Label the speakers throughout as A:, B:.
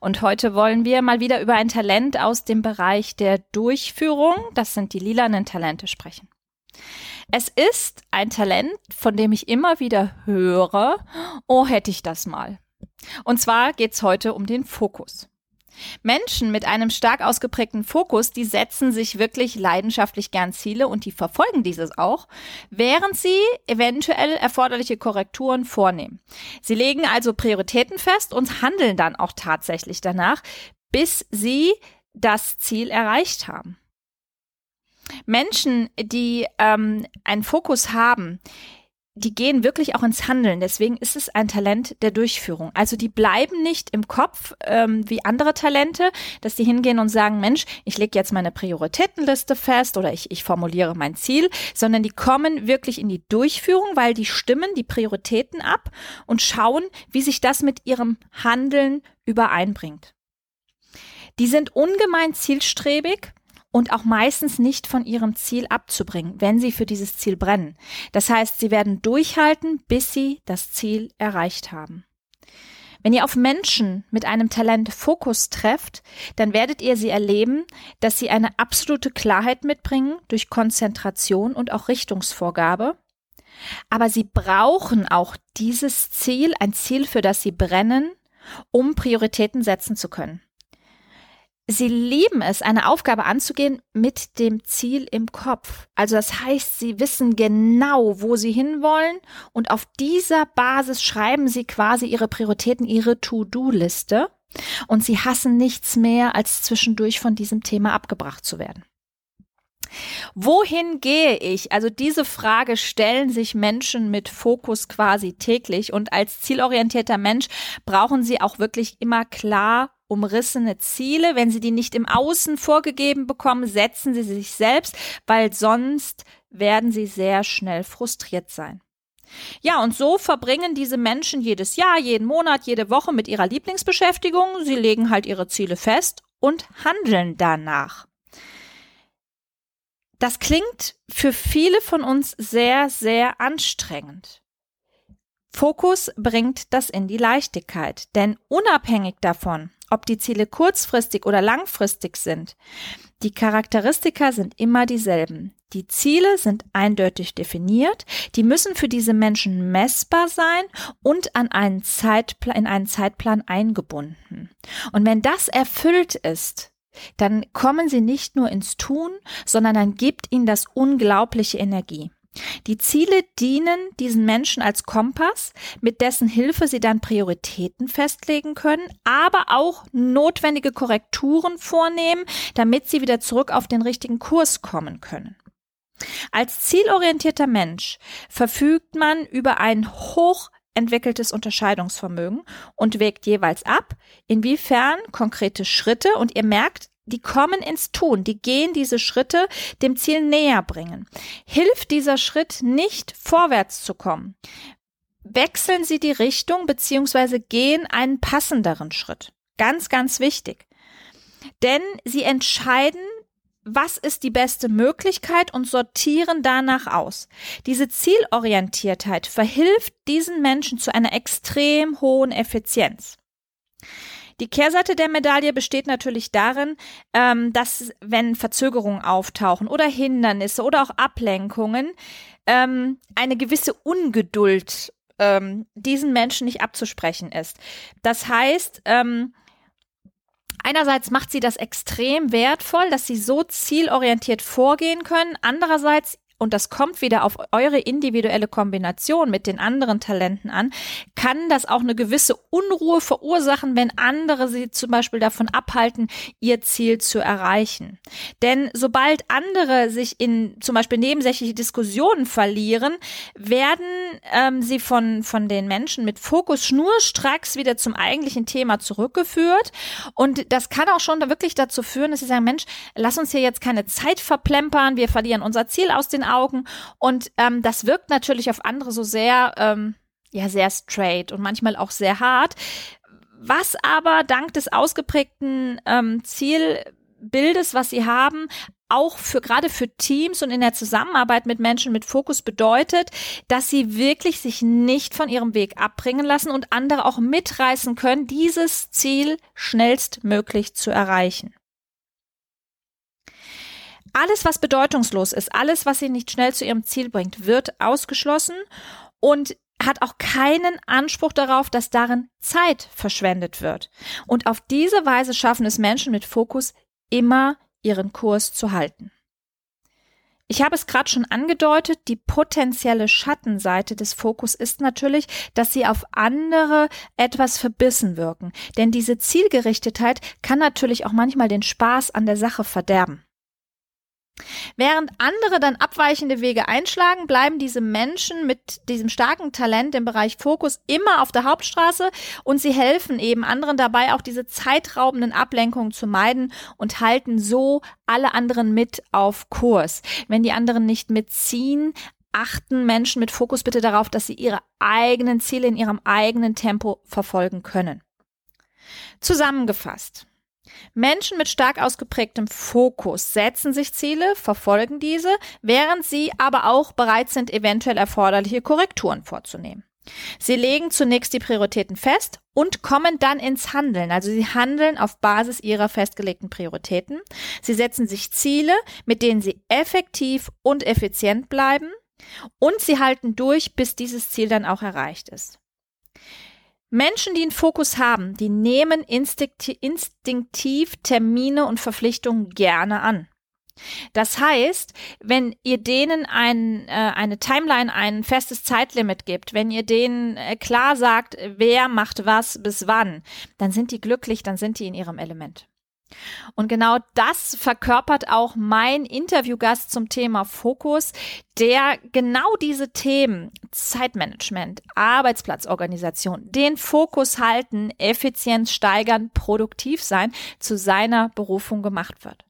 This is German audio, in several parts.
A: Und heute wollen wir mal wieder über ein Talent aus dem Bereich der Durchführung, das sind die lilanen Talente, sprechen. Es ist ein Talent, von dem ich immer wieder höre, oh hätte ich das mal. Und zwar geht es heute um den Fokus. Menschen mit einem stark ausgeprägten Fokus, die setzen sich wirklich leidenschaftlich gern Ziele und die verfolgen dieses auch, während sie eventuell erforderliche Korrekturen vornehmen. Sie legen also Prioritäten fest und handeln dann auch tatsächlich danach, bis sie das Ziel erreicht haben. Menschen, die ähm, einen Fokus haben, die gehen wirklich auch ins Handeln. Deswegen ist es ein Talent der Durchführung. Also die bleiben nicht im Kopf ähm, wie andere Talente, dass die hingehen und sagen, Mensch, ich lege jetzt meine Prioritätenliste fest oder ich, ich formuliere mein Ziel, sondern die kommen wirklich in die Durchführung, weil die stimmen die Prioritäten ab und schauen, wie sich das mit ihrem Handeln übereinbringt. Die sind ungemein zielstrebig und auch meistens nicht von ihrem Ziel abzubringen, wenn sie für dieses Ziel brennen. Das heißt, sie werden durchhalten, bis sie das Ziel erreicht haben. Wenn ihr auf Menschen mit einem Talent Fokus trefft, dann werdet ihr sie erleben, dass sie eine absolute Klarheit mitbringen durch Konzentration und auch Richtungsvorgabe. Aber sie brauchen auch dieses Ziel, ein Ziel, für das sie brennen, um Prioritäten setzen zu können. Sie lieben es, eine Aufgabe anzugehen mit dem Ziel im Kopf. Also das heißt, sie wissen genau, wo sie hinwollen und auf dieser Basis schreiben sie quasi ihre Prioritäten, ihre To-Do-Liste und sie hassen nichts mehr, als zwischendurch von diesem Thema abgebracht zu werden. Wohin gehe ich? Also diese Frage stellen sich Menschen mit Fokus quasi täglich und als zielorientierter Mensch brauchen sie auch wirklich immer klar umrissene Ziele. Wenn Sie die nicht im Außen vorgegeben bekommen, setzen Sie sich selbst, weil sonst werden Sie sehr schnell frustriert sein. Ja, und so verbringen diese Menschen jedes Jahr, jeden Monat, jede Woche mit ihrer Lieblingsbeschäftigung. Sie legen halt ihre Ziele fest und handeln danach. Das klingt für viele von uns sehr, sehr anstrengend. Fokus bringt das in die Leichtigkeit, denn unabhängig davon, ob die Ziele kurzfristig oder langfristig sind. Die Charakteristika sind immer dieselben. Die Ziele sind eindeutig definiert, die müssen für diese Menschen messbar sein und an einen Zeitplan, in einen Zeitplan eingebunden. Und wenn das erfüllt ist, dann kommen sie nicht nur ins Tun, sondern dann gibt ihnen das unglaubliche Energie. Die Ziele dienen diesen Menschen als Kompass, mit dessen Hilfe sie dann Prioritäten festlegen können, aber auch notwendige Korrekturen vornehmen, damit sie wieder zurück auf den richtigen Kurs kommen können. Als zielorientierter Mensch verfügt man über ein hoch entwickeltes Unterscheidungsvermögen und wägt jeweils ab, inwiefern konkrete Schritte, und ihr merkt, die kommen ins Tun, die gehen diese Schritte dem Ziel näher bringen. Hilft dieser Schritt nicht vorwärts zu kommen, wechseln Sie die Richtung beziehungsweise gehen einen passenderen Schritt. Ganz, ganz wichtig. Denn Sie entscheiden, was ist die beste Möglichkeit und sortieren danach aus. Diese Zielorientiertheit verhilft diesen Menschen zu einer extrem hohen Effizienz. Die Kehrseite der Medaille besteht natürlich darin, ähm, dass wenn Verzögerungen auftauchen oder Hindernisse oder auch Ablenkungen, ähm, eine gewisse Ungeduld ähm, diesen Menschen nicht abzusprechen ist. Das heißt, ähm, Einerseits macht sie das extrem wertvoll, dass sie so zielorientiert vorgehen können. Andererseits und das kommt wieder auf eure individuelle Kombination mit den anderen Talenten an, kann das auch eine gewisse Unruhe verursachen, wenn andere sie zum Beispiel davon abhalten, ihr Ziel zu erreichen. Denn sobald andere sich in zum Beispiel nebensächliche Diskussionen verlieren, werden ähm, sie von, von den Menschen mit Fokus schnurstracks wieder zum eigentlichen Thema zurückgeführt. Und das kann auch schon wirklich dazu führen, dass sie sagen, Mensch, lass uns hier jetzt keine Zeit verplempern, wir verlieren unser Ziel aus den Augen. Und ähm, das wirkt natürlich auf andere so sehr, ähm, ja, sehr straight und manchmal auch sehr hart. Was aber dank des ausgeprägten ähm, Zielbildes, was sie haben, auch für gerade für Teams und in der Zusammenarbeit mit Menschen mit Fokus bedeutet, dass sie wirklich sich nicht von ihrem Weg abbringen lassen und andere auch mitreißen können, dieses Ziel schnellstmöglich zu erreichen. Alles, was bedeutungslos ist, alles, was sie nicht schnell zu ihrem Ziel bringt, wird ausgeschlossen und hat auch keinen Anspruch darauf, dass darin Zeit verschwendet wird. Und auf diese Weise schaffen es Menschen mit Fokus immer ihren Kurs zu halten. Ich habe es gerade schon angedeutet, die potenzielle Schattenseite des Fokus ist natürlich, dass sie auf andere etwas verbissen wirken. Denn diese Zielgerichtetheit kann natürlich auch manchmal den Spaß an der Sache verderben. Während andere dann abweichende Wege einschlagen, bleiben diese Menschen mit diesem starken Talent im Bereich Fokus immer auf der Hauptstraße und sie helfen eben anderen dabei, auch diese zeitraubenden Ablenkungen zu meiden und halten so alle anderen mit auf Kurs. Wenn die anderen nicht mitziehen, achten Menschen mit Fokus bitte darauf, dass sie ihre eigenen Ziele in ihrem eigenen Tempo verfolgen können. Zusammengefasst. Menschen mit stark ausgeprägtem Fokus setzen sich Ziele, verfolgen diese, während sie aber auch bereit sind, eventuell erforderliche Korrekturen vorzunehmen. Sie legen zunächst die Prioritäten fest und kommen dann ins Handeln. Also sie handeln auf Basis ihrer festgelegten Prioritäten. Sie setzen sich Ziele, mit denen sie effektiv und effizient bleiben und sie halten durch, bis dieses Ziel dann auch erreicht ist. Menschen, die einen Fokus haben, die nehmen instinktiv Termine und Verpflichtungen gerne an. Das heißt, wenn ihr denen ein, äh, eine Timeline, ein festes Zeitlimit gibt, wenn ihr denen äh, klar sagt, wer macht was bis wann, dann sind die glücklich, dann sind die in ihrem Element. Und genau das verkörpert auch mein Interviewgast zum Thema Fokus, der genau diese Themen Zeitmanagement, Arbeitsplatzorganisation, den Fokus halten, Effizienz steigern, produktiv sein, zu seiner Berufung gemacht wird.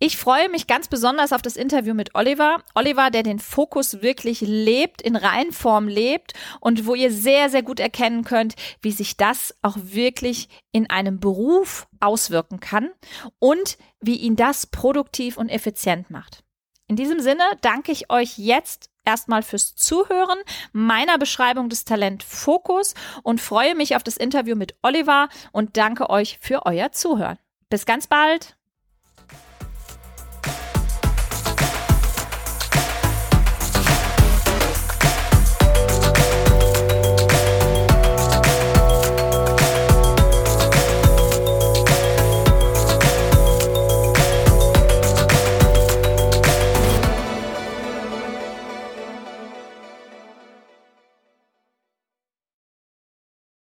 A: Ich freue mich ganz besonders auf das Interview mit Oliver. Oliver, der den Fokus wirklich lebt, in Reihenform lebt und wo ihr sehr, sehr gut erkennen könnt, wie sich das auch wirklich in einem Beruf auswirken kann und wie ihn das produktiv und effizient macht. In diesem Sinne danke ich euch jetzt erstmal fürs Zuhören meiner Beschreibung des Talent Fokus und freue mich auf das Interview mit Oliver und danke euch für euer Zuhören. Bis ganz bald!